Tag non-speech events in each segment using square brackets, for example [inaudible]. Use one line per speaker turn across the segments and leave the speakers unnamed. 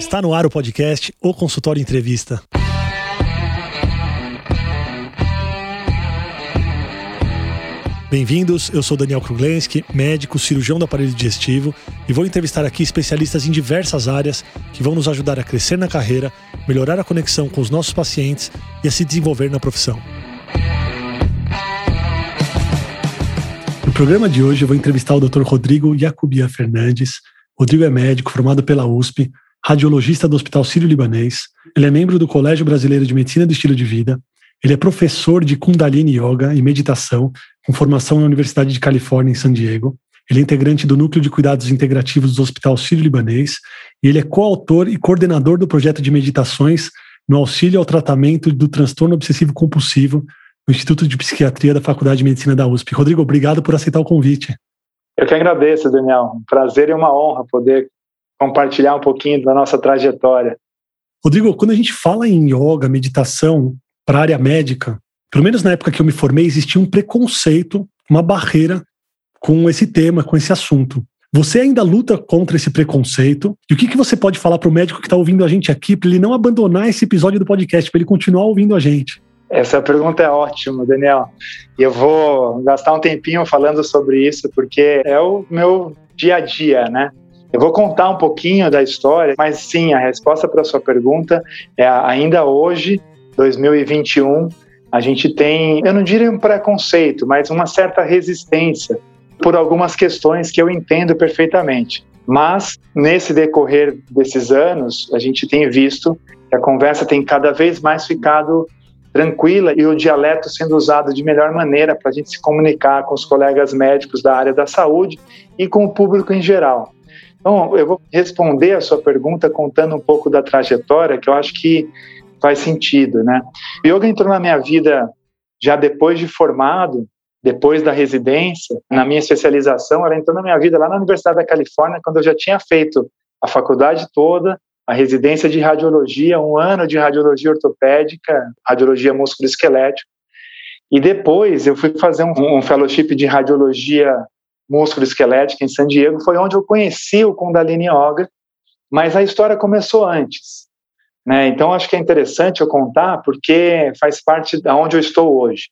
Está no ar o podcast O Consultório Entrevista. Bem-vindos, eu sou Daniel Kruglenski, médico, cirurgião do aparelho digestivo e vou entrevistar aqui especialistas em diversas áreas que vão nos ajudar a crescer na carreira, melhorar a conexão com os nossos pacientes e a se desenvolver na profissão. No programa de hoje eu vou entrevistar o Dr. Rodrigo Jacobia Fernandes. Rodrigo é médico formado pela USP, radiologista do Hospital Sírio-Libanês. Ele é membro do Colégio Brasileiro de Medicina do Estilo de Vida. Ele é professor de Kundalini Yoga e Meditação, com formação na Universidade de Califórnia, em San Diego. Ele é integrante do Núcleo de Cuidados Integrativos do Hospital Sírio-Libanês e ele é coautor e coordenador do projeto de meditações no auxílio ao tratamento do transtorno obsessivo compulsivo no Instituto de Psiquiatria da Faculdade de Medicina da USP. Rodrigo, obrigado por aceitar o convite.
Eu que agradeço, Daniel. Um prazer e uma honra poder compartilhar um pouquinho da nossa trajetória.
Rodrigo, quando a gente fala em yoga, meditação para a área médica, pelo menos na época que eu me formei, existia um preconceito, uma barreira com esse tema, com esse assunto. Você ainda luta contra esse preconceito? E o que, que você pode falar para o médico que está ouvindo a gente aqui para ele não abandonar esse episódio do podcast, para ele continuar ouvindo a gente?
Essa pergunta é ótima, Daniel. E eu vou gastar um tempinho falando sobre isso, porque é o meu dia a dia, né? Eu vou contar um pouquinho da história, mas sim, a resposta para a sua pergunta é ainda hoje, 2021, a gente tem, eu não diria um preconceito, mas uma certa resistência por algumas questões que eu entendo perfeitamente. Mas nesse decorrer desses anos, a gente tem visto que a conversa tem cada vez mais ficado tranquila e o dialeto sendo usado de melhor maneira para a gente se comunicar com os colegas médicos da área da saúde e com o público em geral. Então, eu vou responder a sua pergunta contando um pouco da trajetória, que eu acho que faz sentido, né? O yoga entrou na minha vida já depois de formado, depois da residência, na minha especialização, ela entrou na minha vida lá na Universidade da Califórnia, quando eu já tinha feito a faculdade toda, a residência de radiologia, um ano de radiologia ortopédica, radiologia músculo-esquelético. E depois eu fui fazer um, um fellowship de radiologia músculo-esquelética em San Diego, foi onde eu conheci o Kundalini Yoga, mas a história começou antes. Né? Então acho que é interessante eu contar porque faz parte de onde eu estou hoje.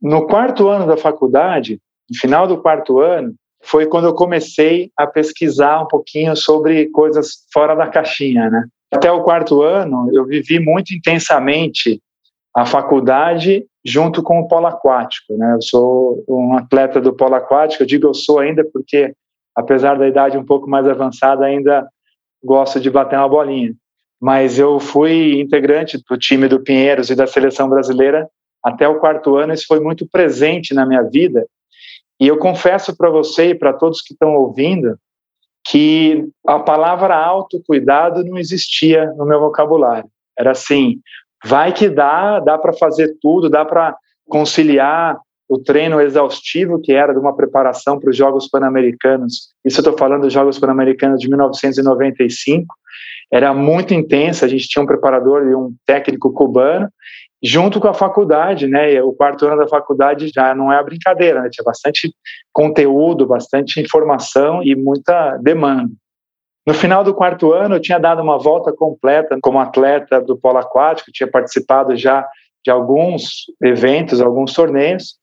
No quarto ano da faculdade, no final do quarto ano, foi quando eu comecei a pesquisar um pouquinho sobre coisas fora da caixinha, né? Até o quarto ano, eu vivi muito intensamente a faculdade junto com o polo aquático, né? Eu sou um atleta do polo aquático, eu digo eu sou ainda porque, apesar da idade um pouco mais avançada, ainda gosto de bater uma bolinha. Mas eu fui integrante do time do Pinheiros e da seleção brasileira até o quarto ano, isso foi muito presente na minha vida e eu confesso para você e para todos que estão ouvindo que a palavra autocuidado não existia no meu vocabulário. Era assim, vai que dá, dá para fazer tudo, dá para conciliar o treino exaustivo que era de uma preparação para os Jogos Pan-Americanos. Isso eu estou falando dos Jogos Pan-Americanos de 1995. Era muito intensa, a gente tinha um preparador e um técnico cubano, junto com a faculdade, né? O quarto ano da faculdade já não é a brincadeira, né? Tinha bastante conteúdo, bastante informação e muita demanda. No final do quarto ano, eu tinha dado uma volta completa como atleta do polo aquático, tinha participado já de alguns eventos, alguns torneios.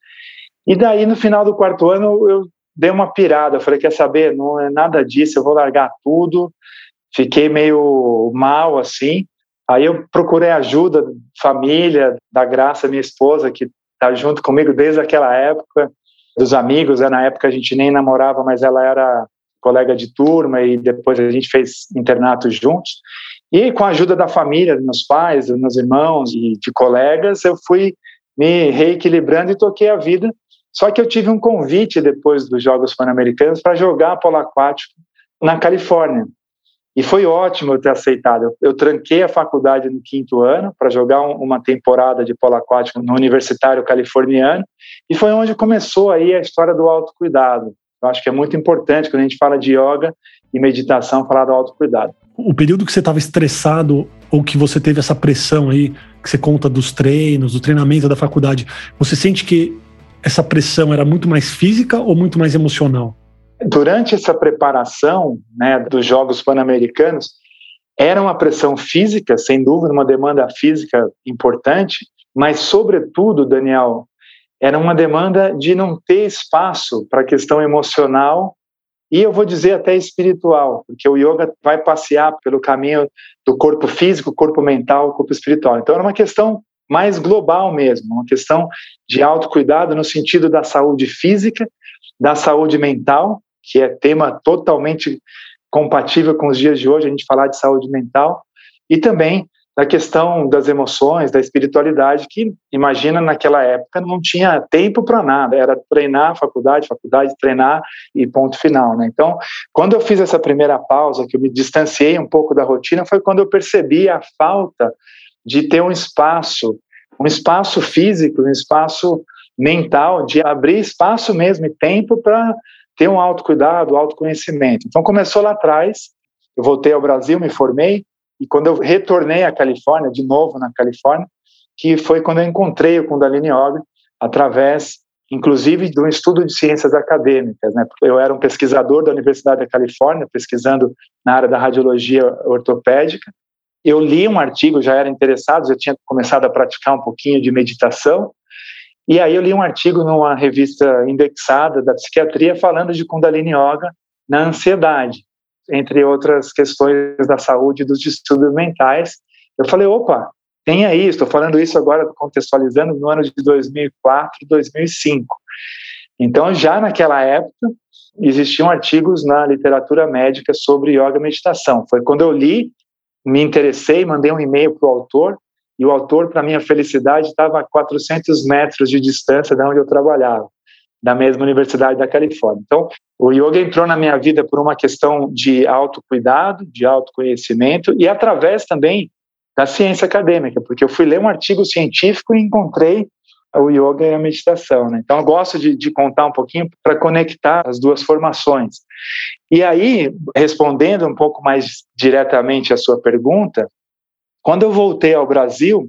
E daí, no final do quarto ano, eu dei uma pirada. Eu falei: quer saber? Não é nada disso, eu vou largar tudo. Fiquei meio mal assim. Aí eu procurei ajuda, família, da Graça, minha esposa, que está junto comigo desde aquela época, dos amigos. Né? Na época a gente nem namorava, mas ela era colega de turma e depois a gente fez internato juntos. E com a ajuda da família, dos meus pais, dos meus irmãos e de colegas, eu fui me reequilibrando e toquei a vida. Só que eu tive um convite depois dos Jogos Pan-Americanos para jogar polo aquático na Califórnia. E foi ótimo eu ter aceitado. Eu, tranquei a faculdade no quinto ano para jogar um, uma temporada de polo aquático no Universitário Californiano e foi onde começou aí a história do autocuidado. Eu acho que é muito importante quando a gente fala de yoga e meditação falar do autocuidado.
O período que você estava estressado ou que você teve essa pressão aí que você conta dos treinos, do treinamento da faculdade, você sente que essa pressão era muito mais física ou muito mais emocional?
Durante essa preparação né, dos Jogos Pan-Americanos, era uma pressão física, sem dúvida, uma demanda física importante, mas, sobretudo, Daniel, era uma demanda de não ter espaço para a questão emocional e eu vou dizer até espiritual, porque o yoga vai passear pelo caminho do corpo físico, corpo mental, corpo espiritual. Então era uma questão mais global mesmo, uma questão de autocuidado no sentido da saúde física, da saúde mental, que é tema totalmente compatível com os dias de hoje, a gente falar de saúde mental, e também da questão das emoções, da espiritualidade, que imagina naquela época não tinha tempo para nada, era treinar, faculdade, faculdade, treinar e ponto final, né? Então, quando eu fiz essa primeira pausa, que eu me distanciei um pouco da rotina, foi quando eu percebi a falta de ter um espaço, um espaço físico, um espaço mental, de abrir espaço mesmo e tempo para ter um autocuidado, autoconhecimento. Então começou lá atrás, eu voltei ao Brasil, me formei, e quando eu retornei à Califórnia, de novo na Califórnia, que foi quando eu encontrei o Kundalini Yoga, através, inclusive, de um estudo de ciências acadêmicas. Né? Eu era um pesquisador da Universidade da Califórnia, pesquisando na área da radiologia ortopédica. Eu li um artigo, já era interessado, já tinha começado a praticar um pouquinho de meditação, e aí eu li um artigo numa revista indexada da psiquiatria falando de Kundalini Yoga na ansiedade, entre outras questões da saúde dos distúrbios mentais. Eu falei, opa, tem aí, estou falando isso agora contextualizando no ano de 2004, 2005. Então, já naquela época, existiam artigos na literatura médica sobre yoga e meditação. Foi quando eu li, me interessei, mandei um e-mail para o autor, e o autor, para minha felicidade, estava a 400 metros de distância de onde eu trabalhava, da mesma Universidade da Califórnia. Então, o yoga entrou na minha vida por uma questão de autocuidado, de autoconhecimento e através também da ciência acadêmica, porque eu fui ler um artigo científico e encontrei o yoga e a meditação. Né? Então, eu gosto de, de contar um pouquinho para conectar as duas formações. E aí, respondendo um pouco mais diretamente a sua pergunta, quando eu voltei ao Brasil,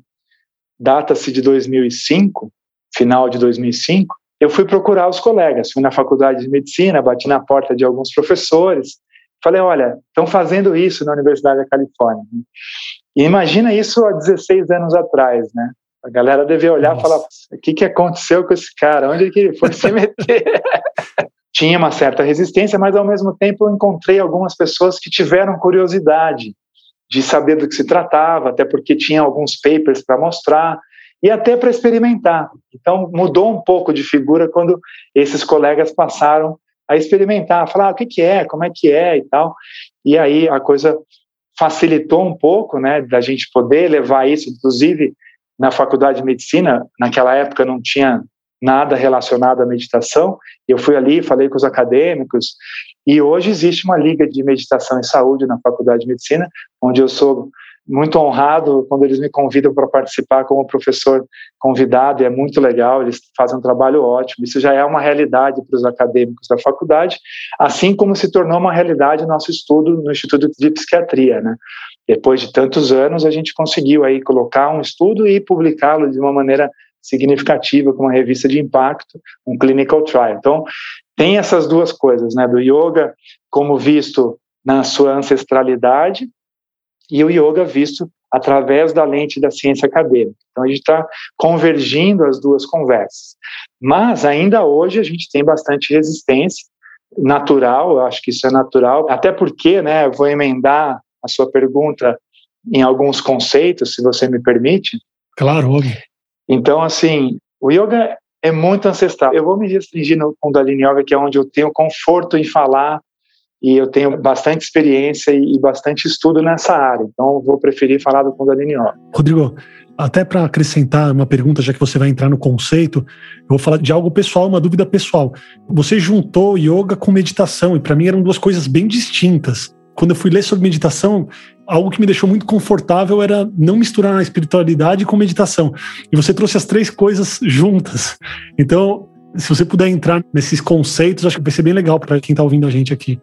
data-se de 2005, final de 2005, eu fui procurar os colegas, fui na faculdade de medicina, bati na porta de alguns professores, falei, olha, estão fazendo isso na Universidade da Califórnia. E imagina isso há 16 anos atrás, né? A galera devia olhar Nossa. e falar, o que, que aconteceu com esse cara? Onde que ele foi se meter? [laughs] Tinha uma certa resistência, mas ao mesmo tempo eu encontrei algumas pessoas que tiveram curiosidade de saber do que se tratava, até porque tinha alguns papers para mostrar e até para experimentar. Então mudou um pouco de figura quando esses colegas passaram a experimentar, a falar ah, o que, que é, como é que é e tal. E aí a coisa facilitou um pouco, né, da gente poder levar isso, inclusive na faculdade de medicina, naquela época não tinha nada relacionado à meditação. Eu fui ali, falei com os acadêmicos, e hoje existe uma liga de meditação e saúde na Faculdade de Medicina, onde eu sou muito honrado quando eles me convidam para participar como professor convidado, e é muito legal, eles fazem um trabalho ótimo. Isso já é uma realidade para os acadêmicos da faculdade, assim como se tornou uma realidade nosso estudo no Instituto de Psiquiatria, né? Depois de tantos anos, a gente conseguiu aí colocar um estudo e publicá-lo de uma maneira significativa com uma revista de impacto, um clinical trial. Então, tem essas duas coisas, né, do yoga como visto na sua ancestralidade e o yoga visto através da lente da ciência acadêmica. Então a gente está convergindo as duas conversas. Mas ainda hoje a gente tem bastante resistência natural, eu acho que isso é natural, até porque, né, eu vou emendar a sua pergunta em alguns conceitos, se você me permite.
Claro, óbvio.
Então, assim, o yoga é muito ancestral. Eu vou me restringir no Kundalini Yoga, que é onde eu tenho conforto em falar e eu tenho bastante experiência e bastante estudo nessa área. Então, vou preferir falar do Kundalini.
Rodrigo, até para acrescentar uma pergunta, já que você vai entrar no conceito, eu vou falar de algo pessoal, uma dúvida pessoal. Você juntou yoga com meditação e para mim eram duas coisas bem distintas. Quando eu fui ler sobre meditação, algo que me deixou muito confortável era não misturar a espiritualidade com meditação. E você trouxe as três coisas juntas. Então, se você puder entrar nesses conceitos, acho que vai ser bem legal para quem está ouvindo a gente aqui.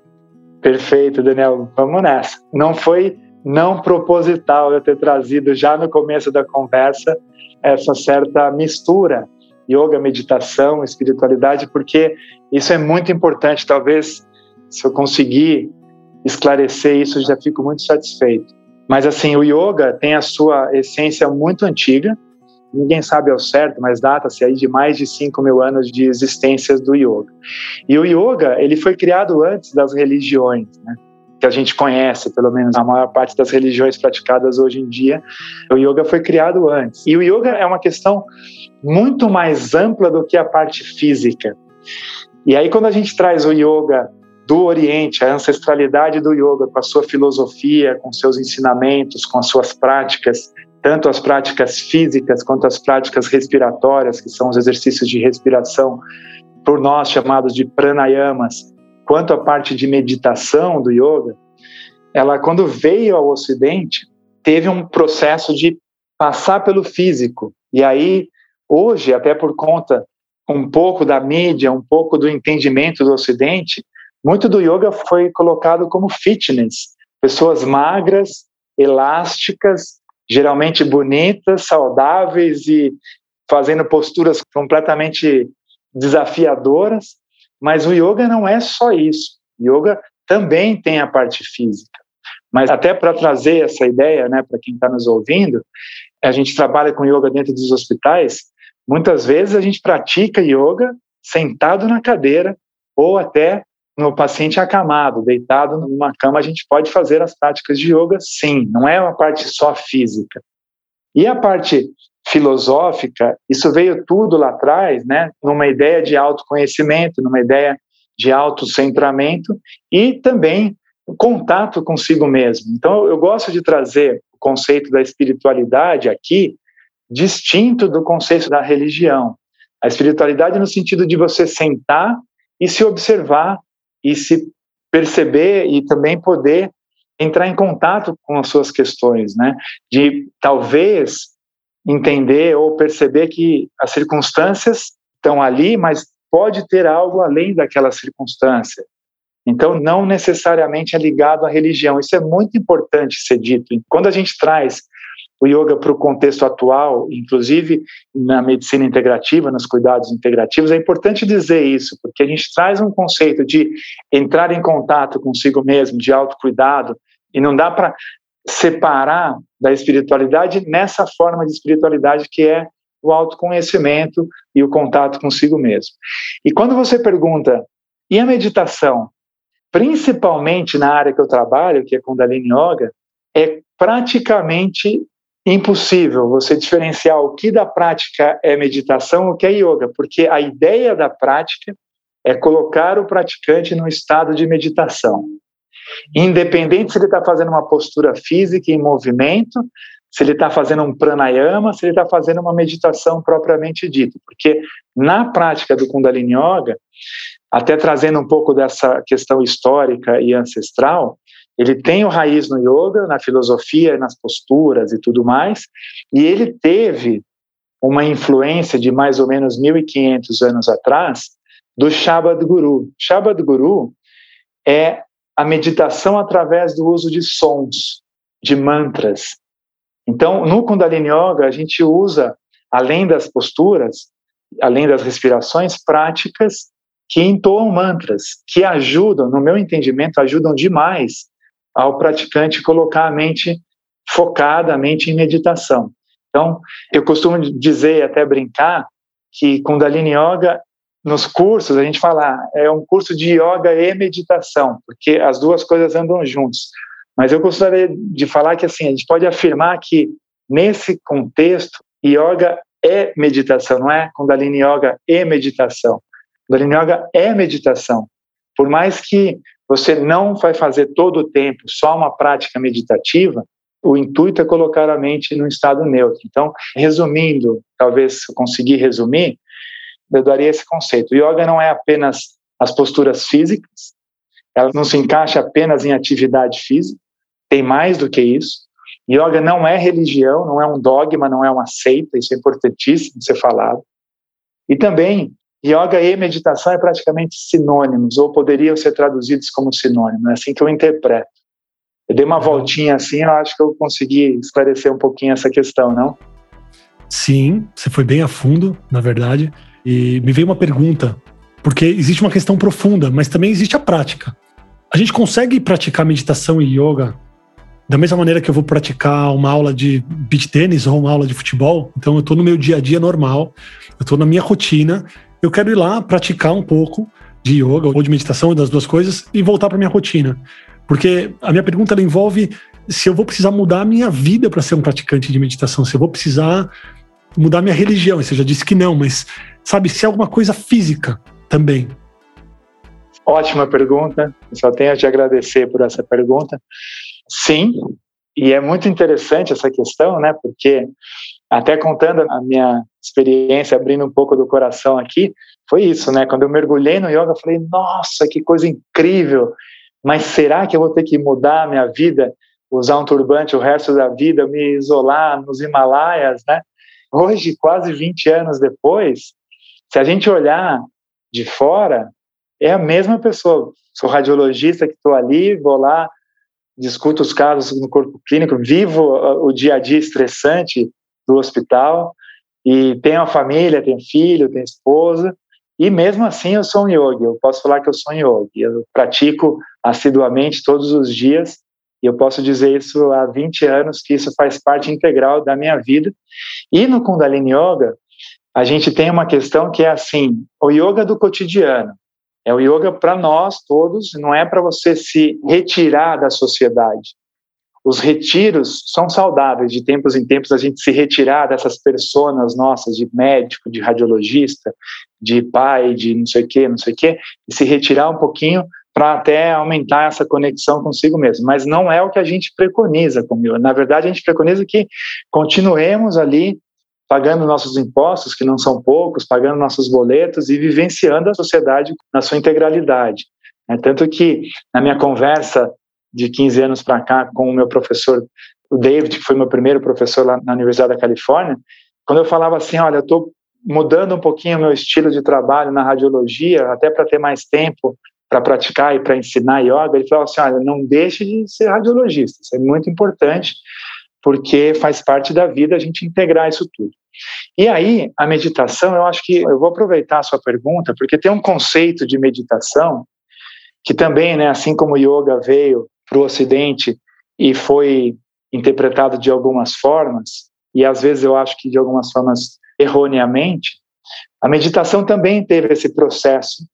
Perfeito, Daniel. Vamos nessa. Não foi não proposital eu ter trazido já no começo da conversa essa certa mistura yoga, meditação, espiritualidade, porque isso é muito importante. Talvez se eu conseguir esclarecer isso, já fico muito satisfeito. Mas assim, o yoga tem a sua essência muito antiga, ninguém sabe ao certo, mas data-se aí de mais de 5 mil anos de existências do yoga. E o yoga, ele foi criado antes das religiões, né? que a gente conhece, pelo menos a maior parte das religiões praticadas hoje em dia, o yoga foi criado antes. E o yoga é uma questão muito mais ampla do que a parte física. E aí quando a gente traz o yoga do Oriente, a ancestralidade do yoga, com a sua filosofia, com seus ensinamentos, com as suas práticas, tanto as práticas físicas quanto as práticas respiratórias, que são os exercícios de respiração, por nós chamados de pranayamas, quanto a parte de meditação do yoga, ela, quando veio ao Ocidente, teve um processo de passar pelo físico. E aí, hoje, até por conta um pouco da mídia, um pouco do entendimento do Ocidente, muito do yoga foi colocado como fitness. Pessoas magras, elásticas, geralmente bonitas, saudáveis e fazendo posturas completamente desafiadoras. Mas o yoga não é só isso. O yoga também tem a parte física. Mas até para trazer essa ideia, né, para quem está nos ouvindo, a gente trabalha com yoga dentro dos hospitais. Muitas vezes a gente pratica yoga sentado na cadeira ou até no paciente acamado, deitado numa cama, a gente pode fazer as práticas de yoga, sim, não é uma parte só física. E a parte filosófica, isso veio tudo lá atrás, né, numa ideia de autoconhecimento, numa ideia de autocentramento e também contato consigo mesmo. Então, eu gosto de trazer o conceito da espiritualidade aqui, distinto do conceito da religião. A espiritualidade no sentido de você sentar e se observar e se perceber e também poder entrar em contato com as suas questões, né? De talvez entender ou perceber que as circunstâncias estão ali, mas pode ter algo além daquela circunstância. Então, não necessariamente é ligado à religião. Isso é muito importante ser dito. Quando a gente traz o yoga para o contexto atual, inclusive na medicina integrativa, nos cuidados integrativos, é importante dizer isso, porque a gente traz um conceito de entrar em contato consigo mesmo, de autocuidado, e não dá para separar da espiritualidade nessa forma de espiritualidade que é o autoconhecimento e o contato consigo mesmo. E quando você pergunta, e a meditação? Principalmente na área que eu trabalho, que é Kundalini Yoga, é praticamente impossível você diferenciar o que da prática é meditação, o que é yoga, porque a ideia da prática é colocar o praticante no estado de meditação. Independente se ele está fazendo uma postura física em movimento, se ele está fazendo um pranayama, se ele está fazendo uma meditação propriamente dita. Porque na prática do Kundalini Yoga, até trazendo um pouco dessa questão histórica e ancestral, ele tem o raiz no yoga, na filosofia, nas posturas e tudo mais, e ele teve uma influência de mais ou menos 1500 anos atrás do Shabad Guru. Shabad Guru é a meditação através do uso de sons, de mantras. Então, no Kundalini Yoga, a gente usa, além das posturas, além das respirações, práticas que entoam mantras, que ajudam, no meu entendimento, ajudam demais ao praticante colocar a mente focada, a mente em meditação. Então, eu costumo dizer, até brincar, que Kundalini Yoga, nos cursos, a gente fala, é um curso de yoga e meditação, porque as duas coisas andam juntos. Mas eu gostaria de falar que, assim, a gente pode afirmar que, nesse contexto, yoga é meditação, não é Kundalini Yoga e meditação. Kundalini Yoga é meditação. Por mais que você não vai fazer todo o tempo só uma prática meditativa, o intuito é colocar a mente no estado neutro. Então, resumindo, talvez eu conseguir resumir, eu daria esse conceito. O yoga não é apenas as posturas físicas, ela não se encaixa apenas em atividade física, tem mais do que isso. Yoga não é religião, não é um dogma, não é uma seita, isso é importantíssimo ser falado. E também Yoga e meditação é praticamente sinônimos, ou poderiam ser traduzidos como sinônimos, é assim que eu interpreto. Eu dei uma voltinha assim, eu acho que eu consegui esclarecer um pouquinho essa questão, não?
Sim, você foi bem a fundo, na verdade. E me veio uma pergunta, porque existe uma questão profunda, mas também existe a prática. A gente consegue praticar meditação e yoga da mesma maneira que eu vou praticar uma aula de beach tênis ou uma aula de futebol, então eu estou no meu dia a dia normal, eu estou na minha rotina, eu quero ir lá praticar um pouco de yoga ou de meditação, das duas coisas, e voltar para minha rotina. Porque a minha pergunta envolve se eu vou precisar mudar a minha vida para ser um praticante de meditação, se eu vou precisar mudar minha religião. Você já disse que não, mas sabe, se é alguma coisa física também.
Ótima pergunta. Só tenho a te agradecer por essa pergunta. Sim, e é muito interessante essa questão, né? Porque até contando a minha experiência, abrindo um pouco do coração aqui, foi isso, né? Quando eu mergulhei no yoga, eu falei: "Nossa, que coisa incrível! Mas será que eu vou ter que mudar a minha vida, usar um turbante o resto da vida, me isolar nos Himalaias, né? Hoje, quase 20 anos depois, se a gente olhar de fora, é a mesma pessoa. Sou radiologista que estou ali, vou lá, discuto os casos no corpo clínico, vivo o dia a dia estressante do hospital e tenho a família, tenho filho, tenho esposa e mesmo assim eu sou um yogi. Eu posso falar que eu sou um yogi. Eu pratico assiduamente todos os dias e eu posso dizer isso há 20 anos, que isso faz parte integral da minha vida. E no Kundalini Yoga, a gente tem uma questão que é assim: o yoga do cotidiano. É o yoga para nós todos, não é para você se retirar da sociedade. Os retiros são saudáveis, de tempos em tempos a gente se retirar dessas personas nossas, de médico, de radiologista, de pai, de não sei o quê, não sei o quê, e se retirar um pouquinho para até aumentar essa conexão consigo mesmo. Mas não é o que a gente preconiza comigo. Na verdade, a gente preconiza que continuemos ali pagando nossos impostos, que não são poucos, pagando nossos boletos e vivenciando a sociedade na sua integralidade. É, tanto que, na minha conversa de 15 anos para cá com o meu professor, o David, que foi meu primeiro professor lá na Universidade da Califórnia, quando eu falava assim, olha, eu estou mudando um pouquinho o meu estilo de trabalho na radiologia, até para ter mais tempo para praticar e para ensinar yoga, ele falou assim: olha, não deixe de ser radiologista, isso é muito importante, porque faz parte da vida a gente integrar isso tudo. E aí, a meditação, eu acho que eu vou aproveitar a sua pergunta, porque tem um conceito de meditação que também, né, assim como o yoga veio para o Ocidente e foi interpretado de algumas formas, e às vezes eu acho que de algumas formas erroneamente, a meditação também teve esse processo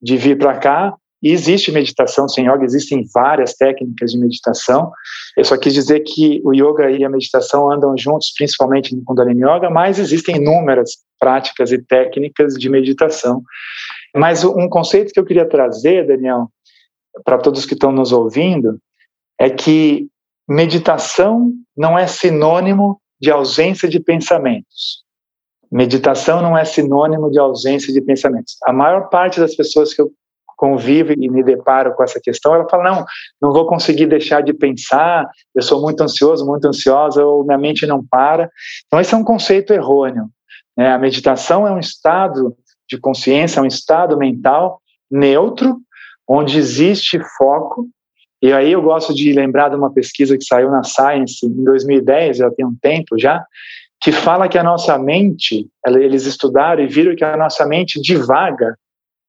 de vir para cá. E existe meditação sem yoga, existem várias técnicas de meditação. Eu só quis dizer que o yoga e a meditação andam juntos, principalmente no Kundalini Yoga, mas existem inúmeras práticas e técnicas de meditação. Mas um conceito que eu queria trazer, Daniel, para todos que estão nos ouvindo, é que meditação não é sinônimo de ausência de pensamentos. Meditação não é sinônimo de ausência de pensamentos. A maior parte das pessoas que eu convivo e me deparo com essa questão, ela fala: não, não vou conseguir deixar de pensar, eu sou muito ansioso, muito ansiosa, ou minha mente não para. Então, esse é um conceito errôneo. Né? A meditação é um estado de consciência, é um estado mental neutro, onde existe foco. E aí eu gosto de lembrar de uma pesquisa que saiu na Science em 2010, já tem um tempo já, que fala que a nossa mente, eles estudaram e viram que a nossa mente divaga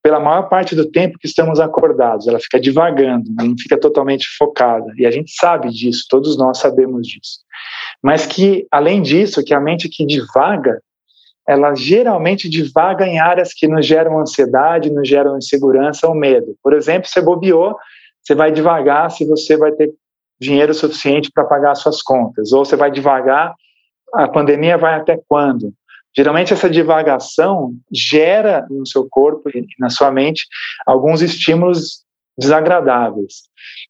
pela maior parte do tempo que estamos acordados, ela fica divagando, ela não fica totalmente focada. E a gente sabe disso, todos nós sabemos disso. Mas que, além disso, que a mente que divaga, ela geralmente divaga em áreas que nos geram ansiedade, nos geram insegurança ou medo. Por exemplo, você bobeou, você vai devagar se você vai ter dinheiro suficiente para pagar suas contas, ou você vai devagar a pandemia vai até quando? Geralmente essa divagação gera no seu corpo e na sua mente alguns estímulos desagradáveis.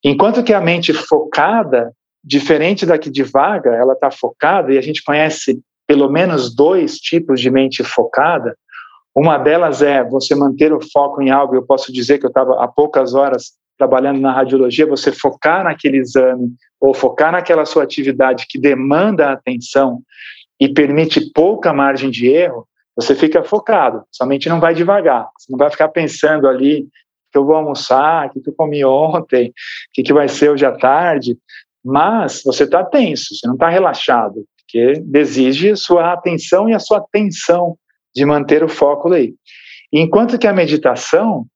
Enquanto que a mente focada, diferente da que divaga, ela está focada e a gente conhece pelo menos dois tipos de mente focada. Uma delas é você manter o foco em algo. Eu posso dizer que eu estava há poucas horas trabalhando na radiologia, você focar naquele exame ou focar naquela sua atividade que demanda atenção e permite pouca margem de erro, você fica focado, somente não vai devagar, você não vai ficar pensando ali que eu vou almoçar, o que eu comi ontem, o que, que vai ser hoje à tarde, mas você está tenso, você não está relaxado, porque exige sua atenção e a sua atenção de manter o foco aí. Enquanto que a meditação,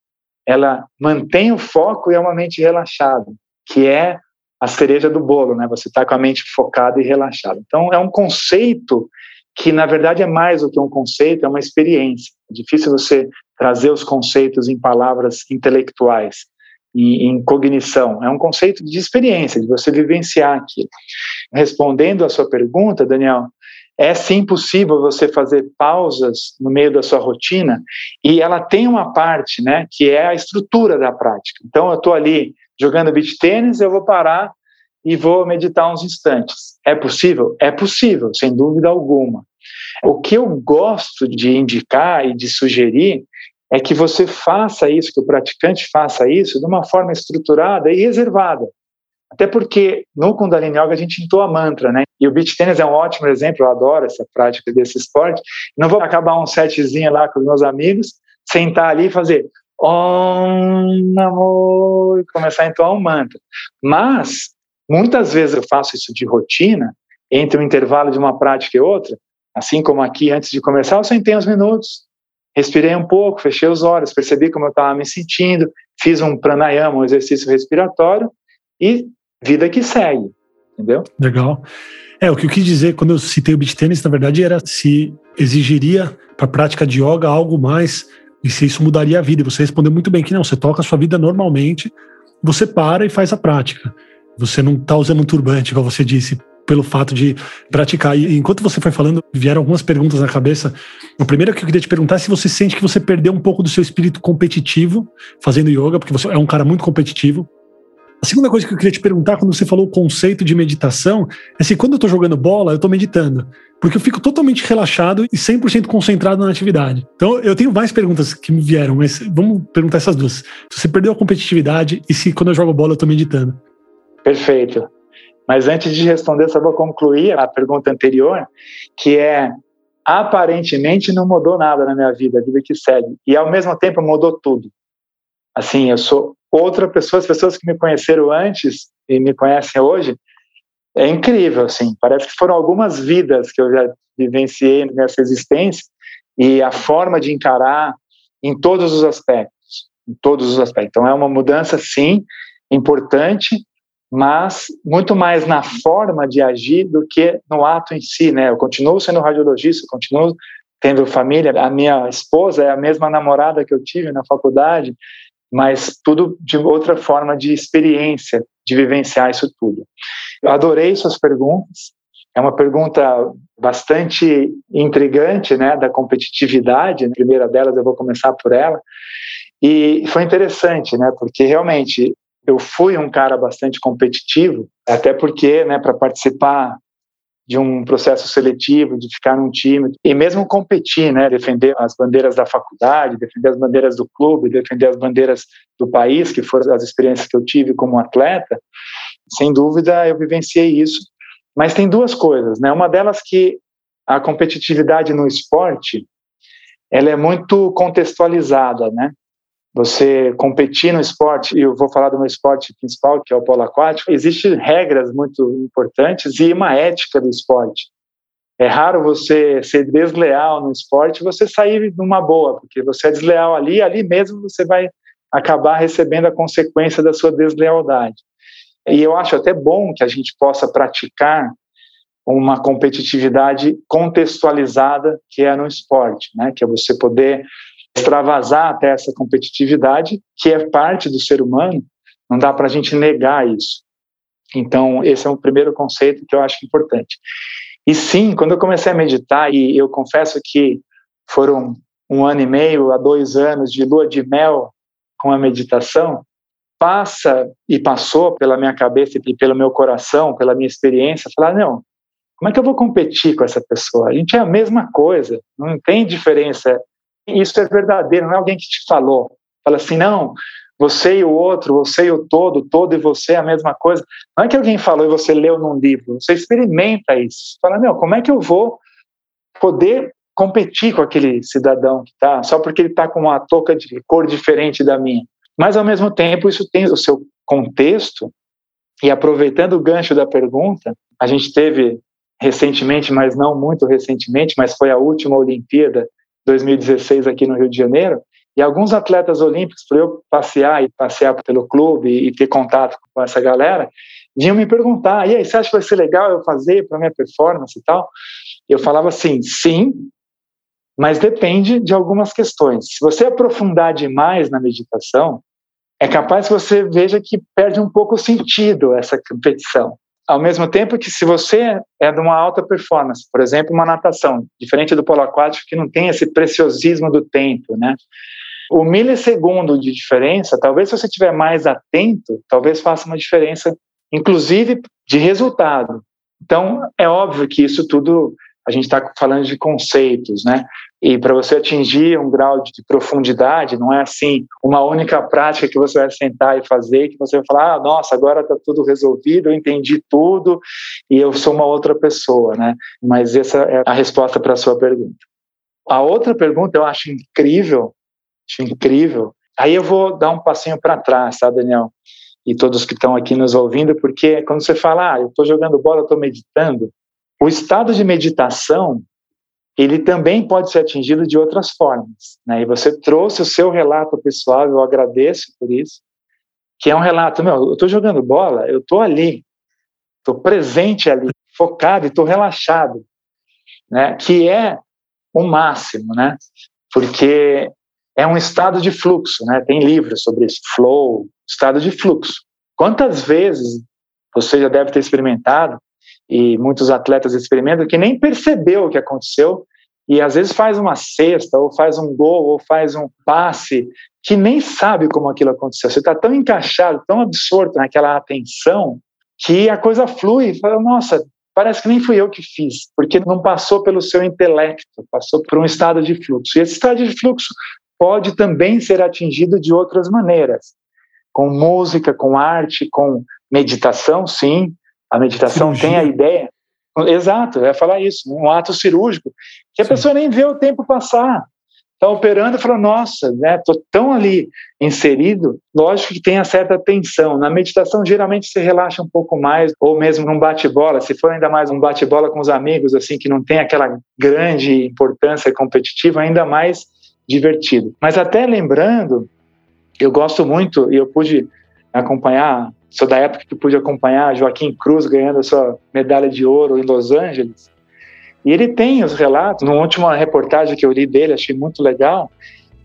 ela mantém o foco e é uma mente relaxada, que é a cereja do bolo, né? Você está com a mente focada e relaxada. Então, é um conceito que, na verdade, é mais do que um conceito, é uma experiência. É difícil você trazer os conceitos em palavras intelectuais e em cognição. É um conceito de experiência, de você vivenciar aquilo. Respondendo à sua pergunta, Daniel, é sim possível você fazer pausas no meio da sua rotina e ela tem uma parte, né, que é a estrutura da prática. Então, eu estou ali jogando beach tênis, eu vou parar e vou meditar uns instantes. É possível? É possível, sem dúvida alguma. O que eu gosto de indicar e de sugerir é que você faça isso, que o praticante faça isso de uma forma estruturada e reservada. Até porque no Kundalini Yoga a gente entoa mantra, né? E o beach tennis é um ótimo exemplo, eu adoro essa prática desse esporte. Não vou acabar um setzinho lá com os meus amigos, sentar ali e fazer Om Namo e começar a entoar um mantra. Mas, muitas vezes eu faço isso de rotina, entre um intervalo de uma prática e outra, assim como aqui antes de começar, eu sentei uns minutos, respirei um pouco, fechei os olhos, percebi como eu estava me sentindo, fiz um pranayama, um exercício respiratório e vida que segue, entendeu?
Legal. É, o que eu quis dizer quando eu citei o beach tênis, na verdade, era se exigiria para a prática de yoga algo mais e se isso mudaria a vida. E você respondeu muito bem que não, você toca a sua vida normalmente, você para e faz a prática. Você não está usando um turbante, como você disse, pelo fato de praticar. E enquanto você foi falando, vieram algumas perguntas na cabeça. A primeira que eu queria te perguntar é se você sente que você perdeu um pouco do seu espírito competitivo fazendo yoga, porque você é um cara muito competitivo. A segunda coisa que eu queria te perguntar, quando você falou o conceito de meditação, é se quando eu estou jogando bola, eu estou meditando. Porque eu fico totalmente relaxado e 100% concentrado na atividade. Então, eu tenho mais perguntas que me vieram, mas vamos perguntar essas duas. Se você perdeu a competitividade e se quando eu jogo bola eu estou meditando.
Perfeito. Mas antes de responder, só vou concluir a pergunta anterior, que é aparentemente não mudou nada na minha vida, a vida que segue. E ao mesmo tempo mudou tudo. Assim, eu sou outra pessoa, as pessoas que me conheceram antes e me conhecem hoje, é incrível, assim. Parece que foram algumas vidas que eu já vivenciei nessa existência e a forma de encarar em todos os aspectos, em todos os aspectos. Então é uma mudança, sim, importante, mas muito mais na forma de agir do que no ato em si, né? Eu continuo sendo radiologista, continuo tendo família, a minha esposa é a mesma namorada que eu tive na faculdade, mas tudo de outra forma de experiência, de vivenciar isso tudo. Eu adorei suas perguntas. É uma pergunta bastante intrigante, né, da competitividade. A primeira delas, eu vou começar por ela. E foi interessante, né, porque realmente eu fui um cara bastante competitivo, até porque, né, para participar de um processo seletivo, de ficar num time e mesmo competir, né, defender as bandeiras da faculdade, defender as bandeiras do clube, defender as bandeiras do país, que foram as experiências que eu tive como atleta. Sem dúvida, eu vivenciei isso. Mas tem duas coisas, né? Uma delas que a competitividade no esporte, ela é muito contextualizada, né? Você competir no esporte, e eu vou falar do meu esporte principal, que é o polo aquático, existem regras muito importantes e uma ética do esporte. É raro você ser desleal no esporte você sair numa boa, porque você é desleal ali, ali mesmo você vai acabar recebendo a consequência da sua deslealdade. E eu acho até bom que a gente possa praticar uma competitividade contextualizada que é no esporte, né? Que é você poder extravasar até essa competitividade, que é parte do ser humano, não dá para a gente negar isso. Então, esse é o primeiro conceito que eu acho importante. E sim, quando eu comecei a meditar, e eu confesso que foram um ano e meio a dois anos de lua de mel com a meditação, passa e passou pela minha cabeça e pelo meu coração, pela minha experiência, falar: não, como é que eu vou competir com essa pessoa? A gente é a mesma coisa, não tem diferença isso é verdadeiro, não é alguém que te falou. Fala assim, não, você e o outro, você e o todo, todo e você é a mesma coisa. Não é que alguém falou e você leu num livro, você experimenta isso. Fala, meu, como é que eu vou poder competir com aquele cidadão que está, só porque ele está com uma touca de cor diferente da minha? Mas, ao mesmo tempo, isso tem o seu contexto, e aproveitando o gancho da pergunta, a gente teve recentemente, mas não muito recentemente, mas foi a última Olimpíada 2016 aqui no Rio de Janeiro, e alguns atletas olímpicos, para eu passear e passear pelo clube e ter contato com essa galera, vinham me perguntar: e aí, você acha que vai ser legal eu fazer para minha performance e tal? Eu falava assim: sim, mas depende de algumas questões. Se você aprofundar demais na meditação, é capaz que você veja que perde um pouco o sentido essa competição. Ao mesmo tempo que se você é de uma alta performance, por exemplo, uma natação, diferente do polo aquático que não tem esse preciosismo do tempo, né? O milissegundo de diferença, talvez se você estiver mais atento, talvez faça uma diferença, inclusive de resultado. Então, é óbvio que isso tudo a gente está falando de conceitos, né? E para você atingir um grau de profundidade, não é assim uma única prática que você vai sentar e fazer, que você vai falar, ah, nossa, agora está tudo resolvido, eu entendi tudo e eu sou uma outra pessoa, né? Mas essa é a resposta para a sua pergunta. A outra pergunta eu acho incrível, acho incrível. Aí eu vou dar um passinho para trás, tá, Daniel? E todos que estão aqui nos ouvindo, porque quando você fala, ah, eu estou jogando bola, estou meditando, o estado de meditação, ele também pode ser atingido de outras formas. Né? E você trouxe o seu relato pessoal, eu agradeço por isso, que é um relato, meu, eu estou jogando bola, eu estou ali, estou presente ali, focado e estou relaxado, né? que é o máximo, né? porque é um estado de fluxo, né? tem livros sobre isso, flow, estado de fluxo. Quantas vezes você já deve ter experimentado e muitos atletas experimentam que nem percebeu o que aconteceu e às vezes faz uma cesta ou faz um gol ou faz um passe que nem sabe como aquilo aconteceu. Você está tão encaixado, tão absorto naquela atenção que a coisa flui fala, nossa, parece que nem fui eu que fiz, porque não passou pelo seu intelecto, passou por um estado de fluxo. E esse estado de fluxo pode também ser atingido de outras maneiras, com música, com arte, com meditação, sim, a meditação Cirurgia. tem a ideia. Exato, é falar isso, um ato cirúrgico, que a Sim. pessoa nem vê o tempo passar. Está operando e fala, nossa, né, tô tão ali inserido, lógico que tem a certa tensão. Na meditação, geralmente se relaxa um pouco mais, ou mesmo num bate-bola, se for ainda mais um bate-bola com os amigos, assim, que não tem aquela grande importância competitiva, ainda mais divertido. Mas até lembrando, eu gosto muito, e eu pude acompanhar Sou da época que pude acompanhar Joaquim Cruz ganhando a sua medalha de ouro em Los Angeles. E ele tem os relatos, na última reportagem que eu li dele, achei muito legal,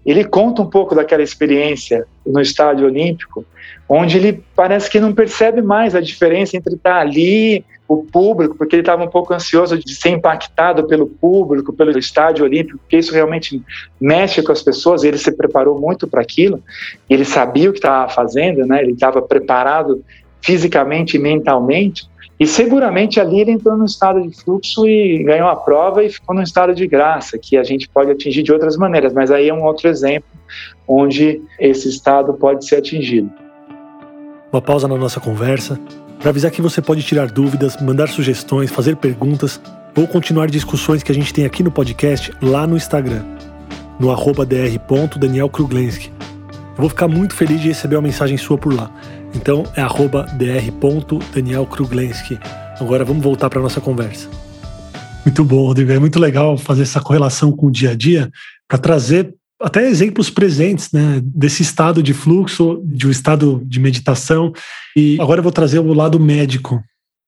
ele conta um pouco daquela experiência no estádio olímpico, onde ele parece que não percebe mais a diferença entre estar ali o público, porque ele estava um pouco ansioso de ser impactado pelo público, pelo estádio olímpico, porque isso realmente mexe com as pessoas. ele se preparou muito para aquilo, ele sabia o que estava fazendo, né? Ele estava preparado fisicamente e mentalmente. E seguramente ali ele entrou no estado de fluxo e ganhou a prova e ficou no estado de graça, que a gente pode atingir de outras maneiras, mas aí é um outro exemplo onde esse estado pode ser atingido.
Uma pausa na nossa conversa para avisar que você pode tirar dúvidas, mandar sugestões, fazer perguntas ou continuar discussões que a gente tem aqui no podcast lá no Instagram, no dr.danielkruglenski. Eu vou ficar muito feliz de receber uma mensagem sua por lá. Então é arroba dr.danielkruglenski. Agora vamos voltar para nossa conversa. Muito bom, Rodrigo. É muito legal fazer essa correlação com o dia a dia para trazer até exemplos presentes né, desse estado de fluxo, de um estado de meditação. E agora eu vou trazer o lado médico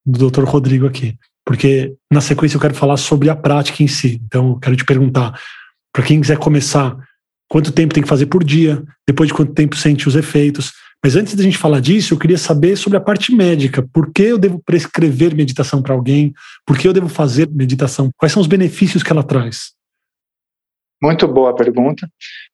do Dr. Rodrigo aqui, porque na sequência eu quero falar sobre a prática em si. Então, eu quero te perguntar, para quem quiser começar, quanto tempo tem que fazer por dia, depois de quanto tempo sente os efeitos. Mas antes da gente falar disso, eu queria saber sobre a parte médica. Por que eu devo prescrever meditação para alguém? Por que eu devo fazer meditação? Quais são os benefícios que ela traz?
Muito boa pergunta.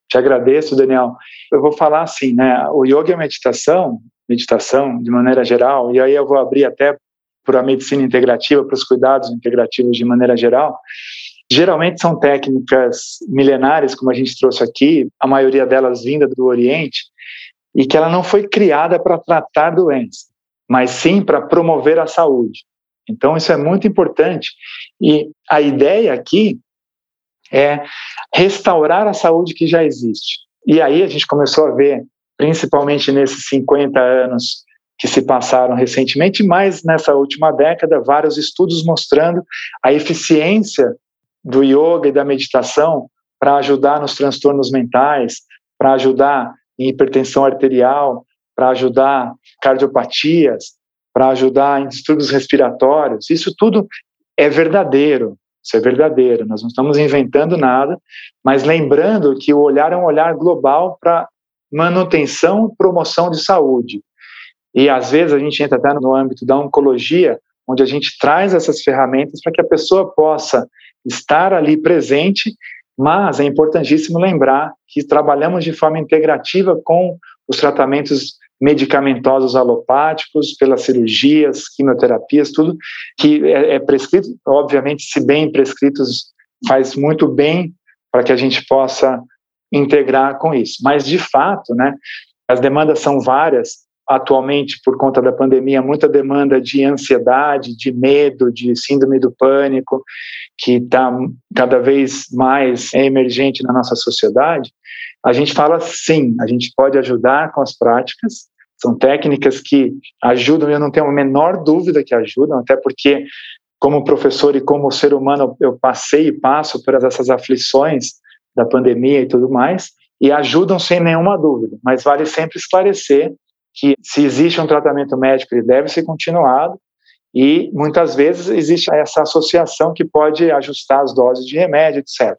Te agradeço, Daniel. Eu vou falar assim, né? O yoga e a meditação, meditação de maneira geral, e aí eu vou abrir até para a medicina integrativa, para os cuidados integrativos de maneira geral. Geralmente são técnicas milenares, como a gente trouxe aqui, a maioria delas vinda do Oriente, e que ela não foi criada para tratar doenças, mas sim para promover a saúde. Então isso é muito importante. E a ideia aqui é restaurar a saúde que já existe. E aí a gente começou a ver, principalmente nesses 50 anos que se passaram recentemente, mas nessa última década, vários estudos mostrando a eficiência do yoga e da meditação para ajudar nos transtornos mentais, para ajudar em hipertensão arterial, para ajudar cardiopatias, para ajudar em distúrbios respiratórios. Isso tudo é verdadeiro. Isso é verdadeiro. Nós não estamos inventando nada, mas lembrando que o olhar é um olhar global para manutenção promoção de saúde. E às vezes a gente entra até no âmbito da oncologia, onde a gente traz essas ferramentas para que a pessoa possa estar ali presente, mas é importantíssimo lembrar que trabalhamos de forma integrativa com os tratamentos medicamentosos alopáticos, pelas cirurgias, quimioterapias, tudo que é, é prescrito, obviamente, se bem prescritos, faz muito bem para que a gente possa integrar com isso. Mas, de fato, né, as demandas são várias. Atualmente, por conta da pandemia, muita demanda de ansiedade, de medo, de síndrome do pânico, que está cada vez mais emergente na nossa sociedade. A gente fala sim, a gente pode ajudar com as práticas, são técnicas que ajudam, eu não tenho a menor dúvida que ajudam, até porque, como professor e como ser humano, eu passei e passo por essas aflições da pandemia e tudo mais, e ajudam sem nenhuma dúvida, mas vale sempre esclarecer que se existe um tratamento médico, ele deve ser continuado, e muitas vezes existe essa associação que pode ajustar as doses de remédio, etc.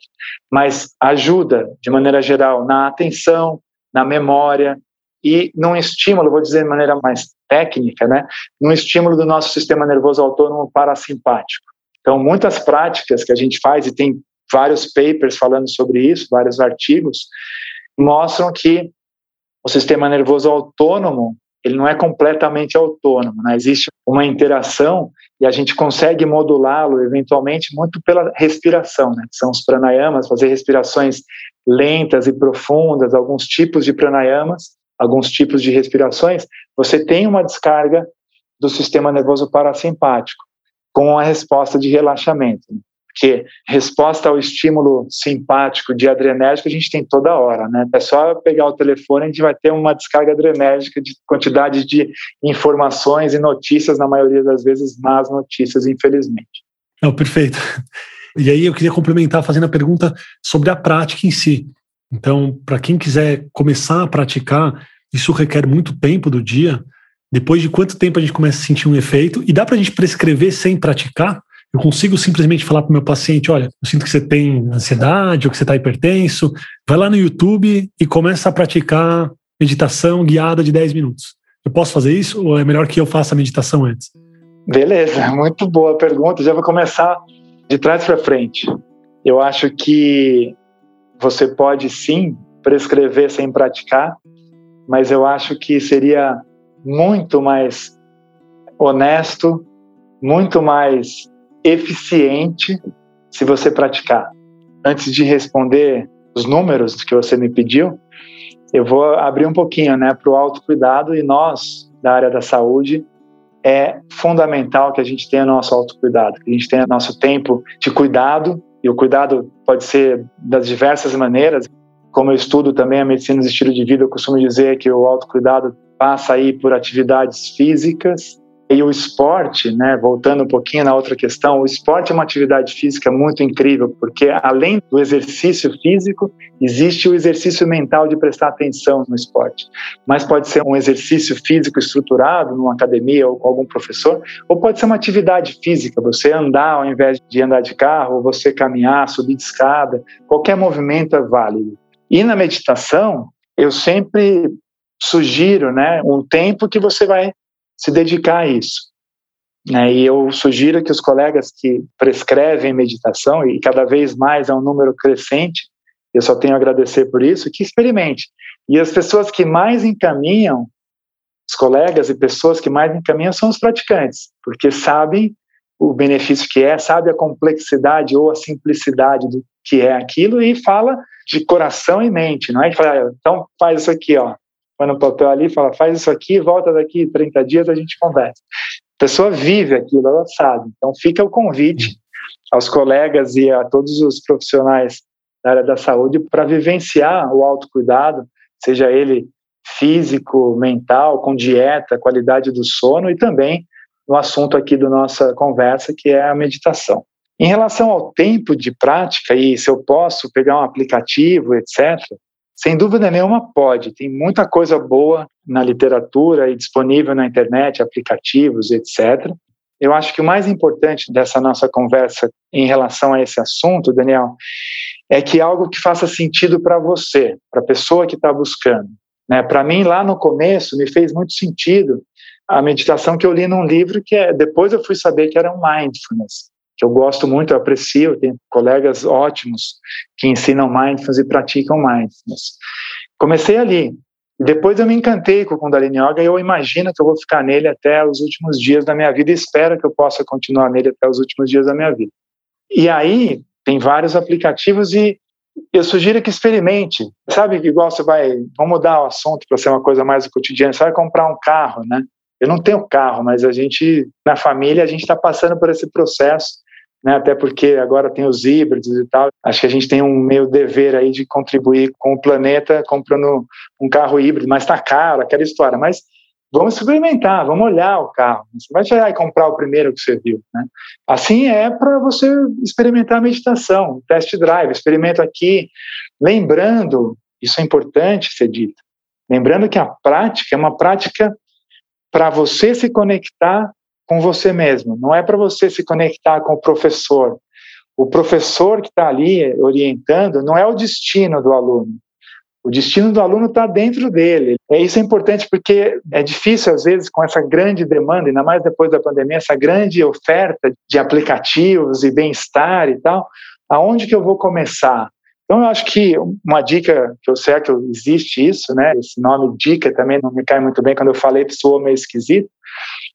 Mas ajuda, de maneira geral, na atenção, na memória e num estímulo, vou dizer de maneira mais técnica, né, num estímulo do nosso sistema nervoso autônomo parasimpático. Então, muitas práticas que a gente faz, e tem vários papers falando sobre isso, vários artigos, mostram que o sistema nervoso autônomo ele não é completamente autônomo, né? existe uma interação e a gente consegue modulá-lo eventualmente muito pela respiração, né? são os pranayamas, fazer respirações lentas e profundas, alguns tipos de pranayamas, alguns tipos de respirações, você tem uma descarga do sistema nervoso parasimpático com a resposta de relaxamento. Porque resposta ao estímulo simpático de adrenérgico a gente tem toda hora, né? É só pegar o telefone, a gente vai ter uma descarga adrenérgica de quantidade de informações e notícias, na maioria das vezes, más notícias, infelizmente.
Não, perfeito. E aí eu queria complementar fazendo a pergunta sobre a prática em si. Então, para quem quiser começar a praticar, isso requer muito tempo do dia. Depois de quanto tempo a gente começa a sentir um efeito? E dá para a gente prescrever sem praticar? Eu consigo simplesmente falar para o meu paciente: olha, eu sinto que você tem ansiedade ou que você está hipertenso. Vai lá no YouTube e começa a praticar meditação guiada de 10 minutos. Eu posso fazer isso ou é melhor que eu faça a meditação antes?
Beleza, [laughs] muito boa pergunta. Já vou começar de trás para frente. Eu acho que você pode sim prescrever sem praticar, mas eu acho que seria muito mais honesto, muito mais eficiente se você praticar. Antes de responder os números que você me pediu, eu vou abrir um pouquinho né, para o autocuidado e nós, da área da saúde, é fundamental que a gente tenha nosso autocuidado, que a gente tenha nosso tempo de cuidado, e o cuidado pode ser das diversas maneiras. Como eu estudo também a medicina do estilo de vida, eu costumo dizer que o autocuidado passa aí por atividades físicas, e o esporte, né, voltando um pouquinho na outra questão, o esporte é uma atividade física muito incrível, porque além do exercício físico, existe o exercício mental de prestar atenção no esporte. Mas pode ser um exercício físico estruturado numa academia ou com algum professor, ou pode ser uma atividade física, você andar ao invés de andar de carro, você caminhar, subir de escada, qualquer movimento é válido. E na meditação, eu sempre sugiro, né, um tempo que você vai se dedicar a isso. Né? E eu sugiro que os colegas que prescrevem meditação, e cada vez mais é um número crescente, eu só tenho a agradecer por isso, que experimente. E as pessoas que mais encaminham, os colegas e pessoas que mais encaminham são os praticantes, porque sabem o benefício que é, sabe a complexidade ou a simplicidade do que é aquilo e fala de coração e mente, não é ah, então faz isso aqui, ó, põe no papel ali, fala, faz isso aqui, volta daqui 30 dias, a gente conversa. A pessoa vive aquilo, ela sabe. Então fica o convite aos colegas e a todos os profissionais da área da saúde para vivenciar o autocuidado, seja ele físico, mental, com dieta, qualidade do sono e também no assunto aqui da nossa conversa, que é a meditação. Em relação ao tempo de prática e se eu posso pegar um aplicativo, etc., Sem dúvida nenhuma, pode. Tem muita coisa boa na literatura e disponível na internet, aplicativos, etc. Eu acho que o mais importante dessa nossa conversa em relação a esse assunto, Daniel, é que algo que faça sentido para você, para a pessoa que está buscando. Né? Para mim, lá no começo, me fez muito sentido a meditação que eu li num livro que é, depois eu fui saber que era um mindfulness, que eu gosto muito, eu aprecio, tenho colegas ótimos que ensinam mindfulness e praticam mindfulness. Comecei ali, depois eu me encantei com o Kundalini Yoga e eu imagino que eu vou ficar nele até os últimos dias da minha vida e espero que eu possa continuar nele até os últimos dias da minha vida. E aí tem vários aplicativos e eu sugiro que experimente. Sabe, igual você vai, vamos mudar o assunto para ser uma coisa mais cotidiana, você vai comprar um carro, né? Eu não tenho carro, mas a gente, na família, a gente está passando por esse processo né, até porque agora tem os híbridos e tal. Acho que a gente tem um meio dever aí de contribuir com o planeta comprando um carro híbrido, mas está caro, aquela história. Mas vamos experimentar, vamos olhar o carro. Você vai chegar e comprar o primeiro que você viu. Né? Assim é para você experimentar a meditação, test drive, experimento aqui, lembrando, isso é importante ser dito, lembrando que a prática é uma prática para você se conectar com você mesmo, não é para você se conectar com o professor. O professor que está ali orientando não é o destino do aluno. O destino do aluno está dentro dele. É isso é importante porque é difícil às vezes com essa grande demanda, ainda mais depois da pandemia, essa grande oferta de aplicativos e bem-estar e tal. Aonde que eu vou começar? Então, eu acho que uma dica, que eu sei que existe isso, né? Esse nome dica também não me cai muito bem quando eu falei, pessoa meio esquisito.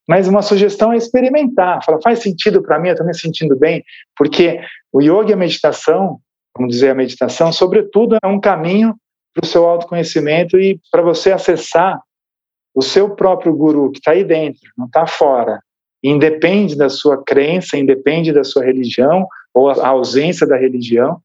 Mas uma sugestão é experimentar. Fala, faz sentido para mim, eu estou me sentindo bem, porque o yoga e a meditação, vamos dizer, a meditação, sobretudo, é um caminho para o seu autoconhecimento e para você acessar o seu próprio guru, que está aí dentro, não está fora. Independe da sua crença, independe da sua religião ou a ausência da religião,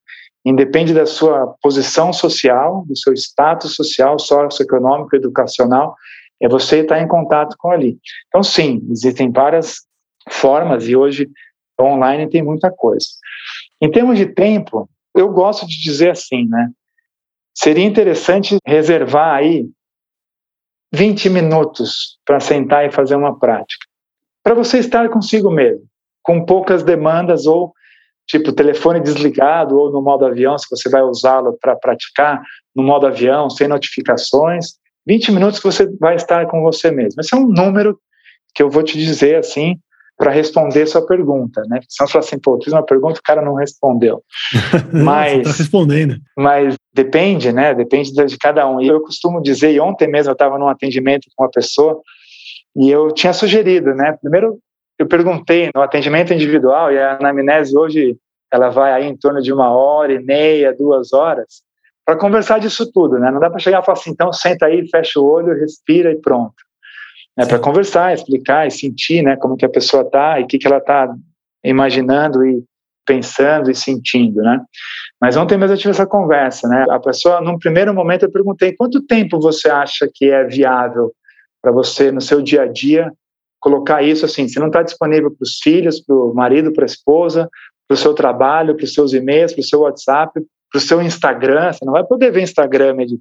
independe da sua posição social, do seu status social, socioeconômico, educacional, é você estar em contato com ali. Então, sim, existem várias formas e hoje online tem muita coisa. Em termos de tempo, eu gosto de dizer assim, né? Seria interessante reservar aí 20 minutos para sentar e fazer uma prática. Para você estar consigo mesmo, com poucas demandas ou tipo telefone desligado ou no modo avião, se você vai usá-lo para praticar, no modo avião, sem notificações, 20 minutos que você vai estar com você mesmo. Esse é um número que eu vou te dizer assim para responder sua pergunta, né? Se você falar assim, pô, fiz uma pergunta, o cara não respondeu. [laughs]
mas tá respondendo.
Mas depende, né? Depende de cada um. E eu costumo dizer, e ontem mesmo eu estava num atendimento com uma pessoa e eu tinha sugerido, né? Primeiro eu perguntei no atendimento individual e a anamnese hoje ela vai aí em torno de uma hora e meia, duas horas para conversar disso tudo, né? Não dá para chegar e falar assim, então senta aí, fecha o olho, respira e pronto. É para conversar, explicar e sentir, né, como que a pessoa está e o que que ela está imaginando e pensando e sentindo, né? Mas ontem mesmo eu tive essa conversa, né? A pessoa, num primeiro momento, eu perguntei quanto tempo você acha que é viável para você no seu dia a dia colocar isso assim? Se não está disponível para os filhos, para o marido, para a esposa, para o seu trabalho, para os seus e-mails, para o seu WhatsApp, para o seu Instagram, você não vai poder ver Instagram de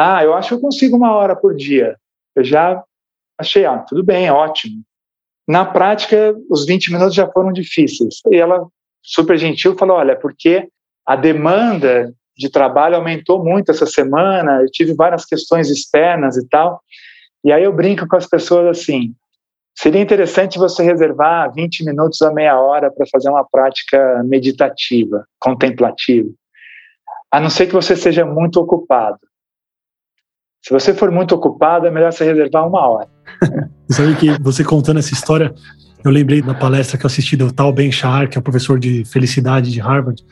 ah, eu acho que eu consigo uma hora por dia. Eu já achei, ah, tudo bem, ótimo. Na prática, os 20 minutos já foram difíceis. E ela, super gentil, falou: olha, porque a demanda de trabalho aumentou muito essa semana, eu tive várias questões externas e tal. E aí eu brinco com as pessoas assim: seria interessante você reservar 20 minutos a meia hora para fazer uma prática meditativa, contemplativa a não ser que você seja muito ocupado. Se você for muito ocupado, é melhor você reservar uma hora. [laughs]
Sabe que você contando essa história, eu lembrei da palestra que eu assisti do Tal Ben Shahar, que é o professor de felicidade de Harvard,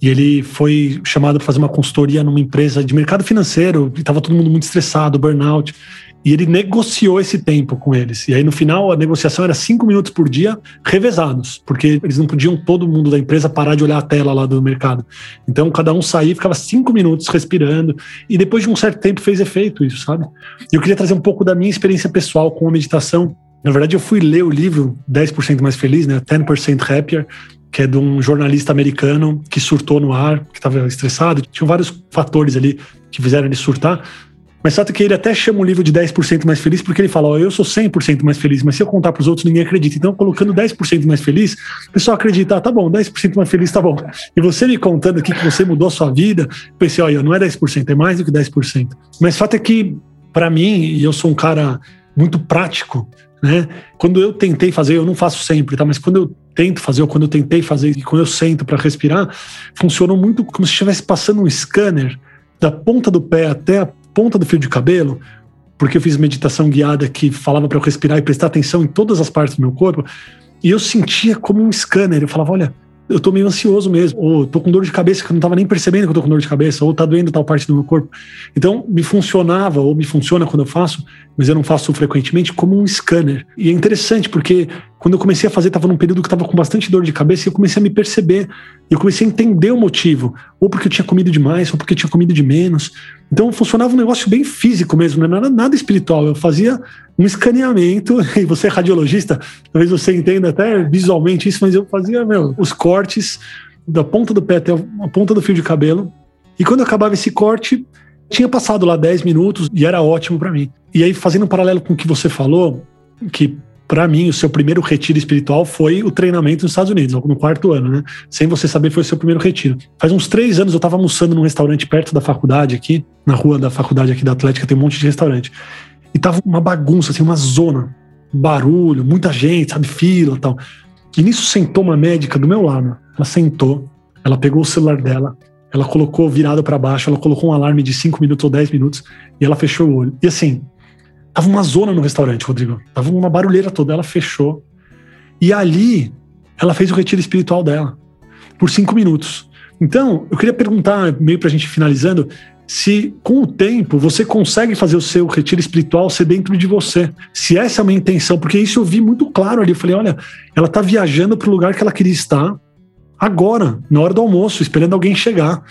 e ele foi chamado para fazer uma consultoria numa empresa de mercado financeiro, e estava todo mundo muito estressado, burnout. E ele negociou esse tempo com eles. E aí, no final, a negociação era cinco minutos por dia, revezados, porque eles não podiam, todo mundo da empresa, parar de olhar a tela lá do mercado. Então, cada um saía, ficava cinco minutos respirando, e depois de um certo tempo fez efeito isso, sabe? E eu queria trazer um pouco da minha experiência pessoal com a meditação. Na verdade, eu fui ler o livro 10% Mais Feliz, né? 10% Happier, que é de um jornalista americano que surtou no ar, que estava estressado. Tinham vários fatores ali que fizeram ele surtar. Mas fato é que ele até chama o livro de 10% mais feliz, porque ele fala: oh, eu sou 100% mais feliz, mas se eu contar para os outros, ninguém acredita. Então, colocando 10% mais feliz, o pessoal acredita: ah, tá bom, 10% mais feliz, tá bom. E você me contando aqui que você mudou a sua vida, pensei: olha, não é 10%, é mais do que 10%. Mas fato é que, para mim, e eu sou um cara muito prático, né? Quando eu tentei fazer, eu não faço sempre, tá? Mas quando eu tento fazer, ou quando eu tentei fazer, e quando eu sento para respirar, funcionou muito como se estivesse passando um scanner da ponta do pé até a ponta do fio de cabelo, porque eu fiz meditação guiada que falava para eu respirar e prestar atenção em todas as partes do meu corpo, e eu sentia como um scanner. Eu falava, olha, eu tô meio ansioso mesmo, ou tô com dor de cabeça que eu não tava nem percebendo que eu tô com dor de cabeça, ou tá doendo tal parte do meu corpo. Então, me funcionava, ou me funciona quando eu faço, mas eu não faço frequentemente, como um scanner. E é interessante porque quando eu comecei a fazer, estava num período que estava com bastante dor de cabeça e eu comecei a me perceber. Eu comecei a entender o motivo. Ou porque eu tinha comido demais, ou porque eu tinha comido de menos. Então funcionava um negócio bem físico mesmo, não era nada espiritual. Eu fazia um escaneamento, [laughs] e você é radiologista, talvez você entenda até visualmente isso, mas eu fazia meu, os cortes da ponta do pé até a ponta do fio de cabelo. E quando acabava esse corte, tinha passado lá 10 minutos e era ótimo para mim. E aí, fazendo um paralelo com o que você falou, que para mim, o seu primeiro retiro espiritual foi o treinamento nos Estados Unidos, no quarto ano, né? Sem você saber, foi o seu primeiro retiro. Faz uns três anos eu estava almoçando num restaurante perto da faculdade aqui, na rua da faculdade aqui da Atlética, tem um monte de restaurante. E tava uma bagunça, assim, uma zona, barulho, muita gente, sabe, fila tal. E nisso sentou uma médica do meu lado. Ela sentou, ela pegou o celular dela, ela colocou virado para baixo, ela colocou um alarme de 5 minutos ou 10 minutos e ela fechou o olho. E assim, Tava uma zona no restaurante, Rodrigo. Tava uma barulheira toda. Ela fechou. E ali, ela fez o retiro espiritual dela. Por cinco minutos. Então, eu queria perguntar, meio pra gente finalizando, se com o tempo você consegue fazer o seu retiro espiritual ser dentro de você. Se essa é uma intenção, porque isso eu vi muito claro ali. Eu falei, olha, ela tá viajando para o lugar que ela queria estar agora, na hora do almoço, esperando alguém chegar.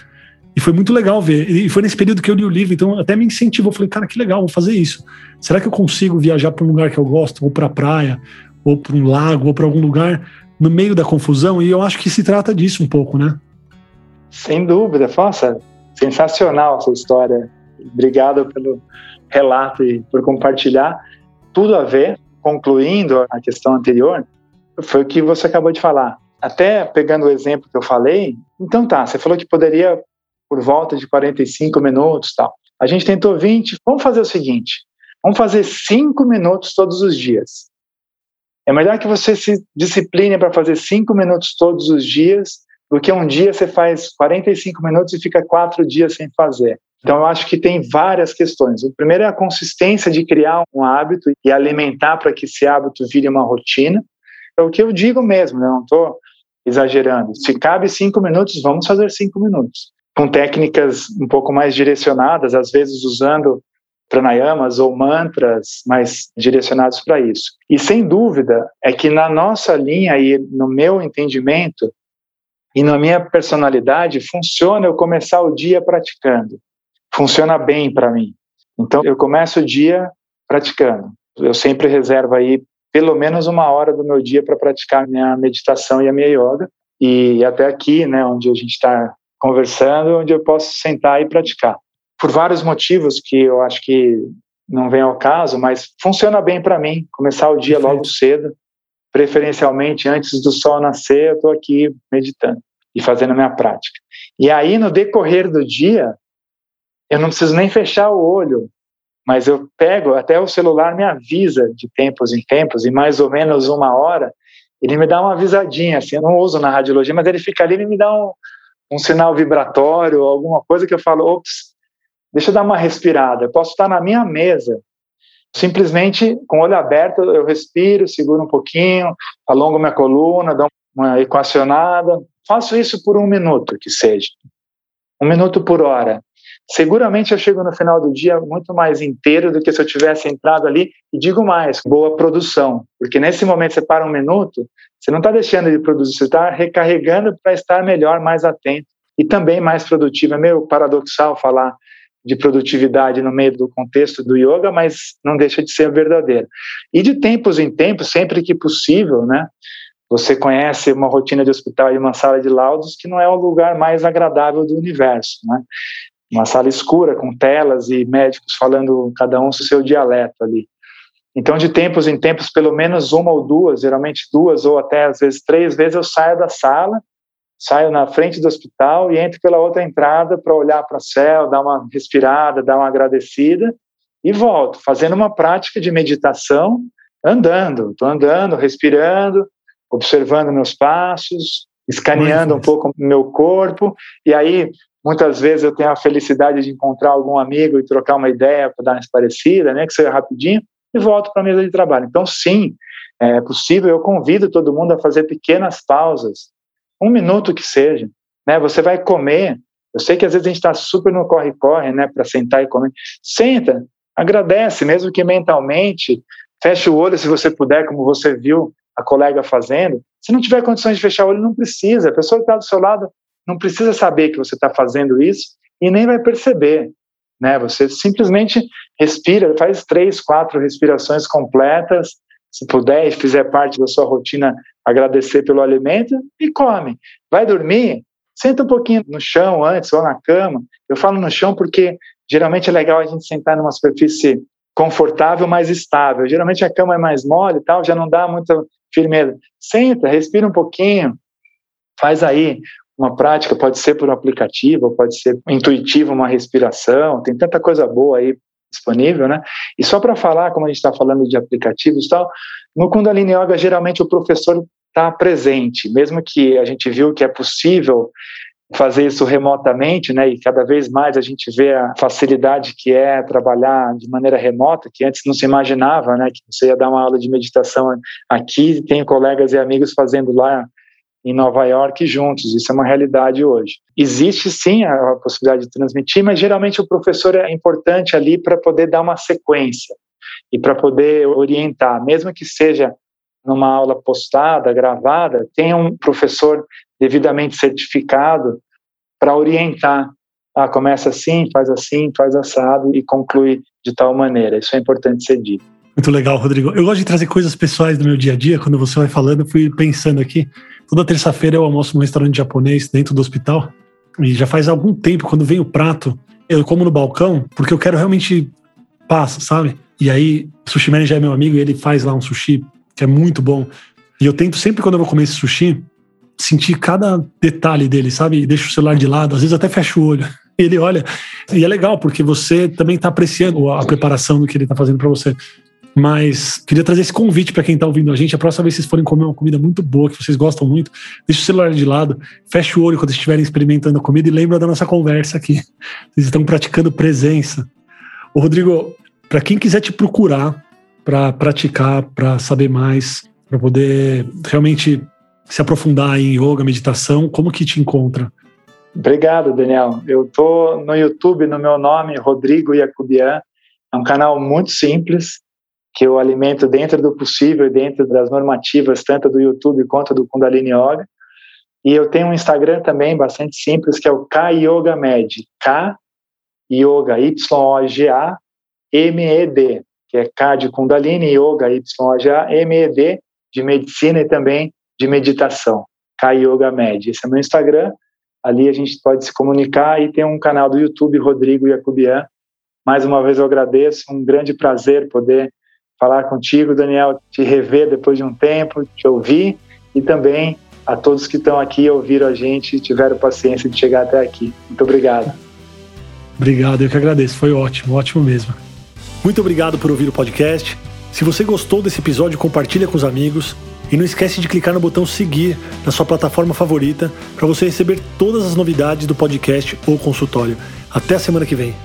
Foi muito legal ver. E foi nesse período que eu li o livro, então até me incentivou. Falei, cara, que legal, vou fazer isso. Será que eu consigo viajar para um lugar que eu gosto, ou para a praia, ou para um lago, ou para algum lugar no meio da confusão? E eu acho que se trata disso um pouco, né?
Sem dúvida. Nossa, sensacional essa história. Obrigado pelo relato e por compartilhar. Tudo a ver, concluindo a questão anterior, foi o que você acabou de falar. Até pegando o exemplo que eu falei, então tá, você falou que poderia por volta de 45 minutos tal. A gente tentou 20, vamos fazer o seguinte, vamos fazer 5 minutos todos os dias. É melhor que você se discipline para fazer 5 minutos todos os dias do que um dia você faz 45 minutos e fica quatro dias sem fazer. Então, eu acho que tem várias questões. O primeiro é a consistência de criar um hábito e alimentar para que esse hábito vire uma rotina. É o que eu digo mesmo, né? não estou exagerando. Se cabe cinco minutos, vamos fazer cinco minutos com técnicas um pouco mais direcionadas, às vezes usando pranayamas ou mantras mais direcionados para isso. E sem dúvida é que na nossa linha e no meu entendimento e na minha personalidade funciona eu começar o dia praticando. Funciona bem para mim. Então eu começo o dia praticando. Eu sempre reservo aí pelo menos uma hora do meu dia para praticar minha meditação e a minha yoga. E até aqui, né, onde a gente está conversando, onde eu posso sentar e praticar. Por vários motivos que eu acho que não vem ao caso, mas funciona bem para mim começar o dia Perfeito. logo cedo, preferencialmente antes do sol nascer, eu estou aqui meditando e fazendo a minha prática. E aí, no decorrer do dia, eu não preciso nem fechar o olho, mas eu pego, até o celular me avisa de tempos em tempos, e mais ou menos uma hora, ele me dá uma avisadinha, assim, eu não uso na radiologia, mas ele fica ali e me dá um, um sinal vibratório, alguma coisa que eu falo, ops, deixa eu dar uma respirada. Eu posso estar na minha mesa, simplesmente com o olho aberto, eu respiro, seguro um pouquinho, alongo minha coluna, dou uma equacionada. Faço isso por um minuto, que seja. Um minuto por hora. Seguramente eu chego no final do dia muito mais inteiro do que se eu tivesse entrado ali. E digo mais, boa produção. Porque nesse momento você para um minuto, você não está deixando de produzir, você está recarregando para estar melhor, mais atento e também mais produtivo. É meio paradoxal falar de produtividade no meio do contexto do yoga, mas não deixa de ser verdadeiro. E de tempos em tempos, sempre que possível, né, você conhece uma rotina de hospital e uma sala de laudos que não é o lugar mais agradável do universo, né? Uma sala escura com telas e médicos falando cada um o seu dialeto ali. Então, de tempos em tempos, pelo menos uma ou duas, geralmente duas ou até às vezes três vezes, eu saio da sala, saio na frente do hospital e entro pela outra entrada para olhar para o céu, dar uma respirada, dar uma agradecida e volto, fazendo uma prática de meditação, andando. Estou andando, respirando, observando meus passos, escaneando um pouco o meu corpo, e aí muitas vezes eu tenho a felicidade de encontrar algum amigo e trocar uma ideia para dar uma parecida, né, que seja rapidinho, e volto para a mesa de trabalho. Então, sim, é possível, eu convido todo mundo a fazer pequenas pausas, um minuto que seja. Né? Você vai comer, eu sei que às vezes a gente está super no corre-corre, né, para sentar e comer. Senta, agradece, mesmo que mentalmente, feche o olho se você puder, como você viu a colega fazendo. Se não tiver condições de fechar o olho, não precisa. A pessoa que está do seu lado não precisa saber que você está fazendo isso e nem vai perceber né? Você simplesmente respira, faz três, quatro respirações completas, se puder e fizer parte da sua rotina, agradecer pelo alimento e come. Vai dormir, senta um pouquinho no chão antes ou na cama. Eu falo no chão porque geralmente é legal a gente sentar numa superfície confortável, mais estável. Geralmente a cama é mais mole e tal, já não dá muita firmeza. Senta, respira um pouquinho, faz aí uma prática, pode ser por um aplicativo, pode ser intuitivo, uma respiração, tem tanta coisa boa aí disponível, né? E só para falar, como a gente está falando de aplicativos e tal, no Kundalini Yoga, geralmente o professor está presente, mesmo que a gente viu que é possível fazer isso remotamente, né? E cada vez mais a gente vê a facilidade que é trabalhar de maneira remota, que antes não se imaginava, né? Que você ia dar uma aula de meditação aqui, tem colegas e amigos fazendo lá em Nova York juntos. Isso é uma realidade hoje. Existe sim a, possibilidade de transmitir, mas geralmente o professor é importante ali para poder dar uma sequência e para poder orientar, mesmo que seja numa aula postada, gravada, tem um professor devidamente certificado para orientar. Ah, começa assim, faz assim, faz assado e conclui de tal maneira. Isso é importante ser dito.
Muito legal, Rodrigo. Eu gosto de trazer coisas pessoais do meu dia a dia. Quando você vai falando, eu fui pensando aqui. Toda terça-feira eu almoço num restaurante japonês dentro do hospital. E já faz algum tempo, quando vem o prato, eu como no balcão, porque eu quero realmente paz, sabe? E aí, sushi man já é meu amigo e ele faz lá um sushi que é muito bom. E eu tento sempre, quando eu vou comer esse sushi, sentir cada detalhe dele, sabe? Deixo o celular de lado, às vezes até fecho o olho. Ele olha. E é legal, porque você também está apreciando a preparação do que ele está fazendo para você. Mas queria trazer esse convite para quem está ouvindo a gente. A próxima vez que vocês forem comer uma comida muito boa, que vocês gostam muito, deixe o celular de lado, feche o olho quando estiverem experimentando a comida e lembra da nossa conversa aqui. Vocês estão praticando presença. Ô, Rodrigo, para quem quiser te procurar para praticar, para saber mais, para poder realmente se aprofundar em yoga, meditação, como que te encontra?
Obrigado, Daniel. Eu tô no YouTube no meu nome, Rodrigo Iacubian. É um canal muito simples que eu alimento dentro do possível dentro das normativas, tanto do YouTube quanto do Kundalini Yoga. E eu tenho um Instagram também bastante simples, que é o K Yoga Med, K Yoga, Y-O-G-A, M-E-D, que é K de Kundalini, Yoga, Y-O-G-A, M-E-D, de medicina e também de meditação, K Yoga Med. Esse é meu Instagram, ali a gente pode se comunicar e tem um canal do YouTube, Rodrigo Jacobian. Mais uma vez eu agradeço, um grande prazer poder falar contigo, Daniel, te rever depois de um tempo, te ouvir e também a todos que estão aqui ouviram a gente e tiveram paciência de chegar até aqui. Muito obrigado.
Obrigado, eu que agradeço. Foi ótimo, ótimo mesmo. Muito obrigado por ouvir o podcast. Se você gostou desse episódio, compartilha com os amigos e não esquece de clicar no botão seguir na sua plataforma favorita para você receber todas as novidades do podcast ou consultório. Até a semana que vem.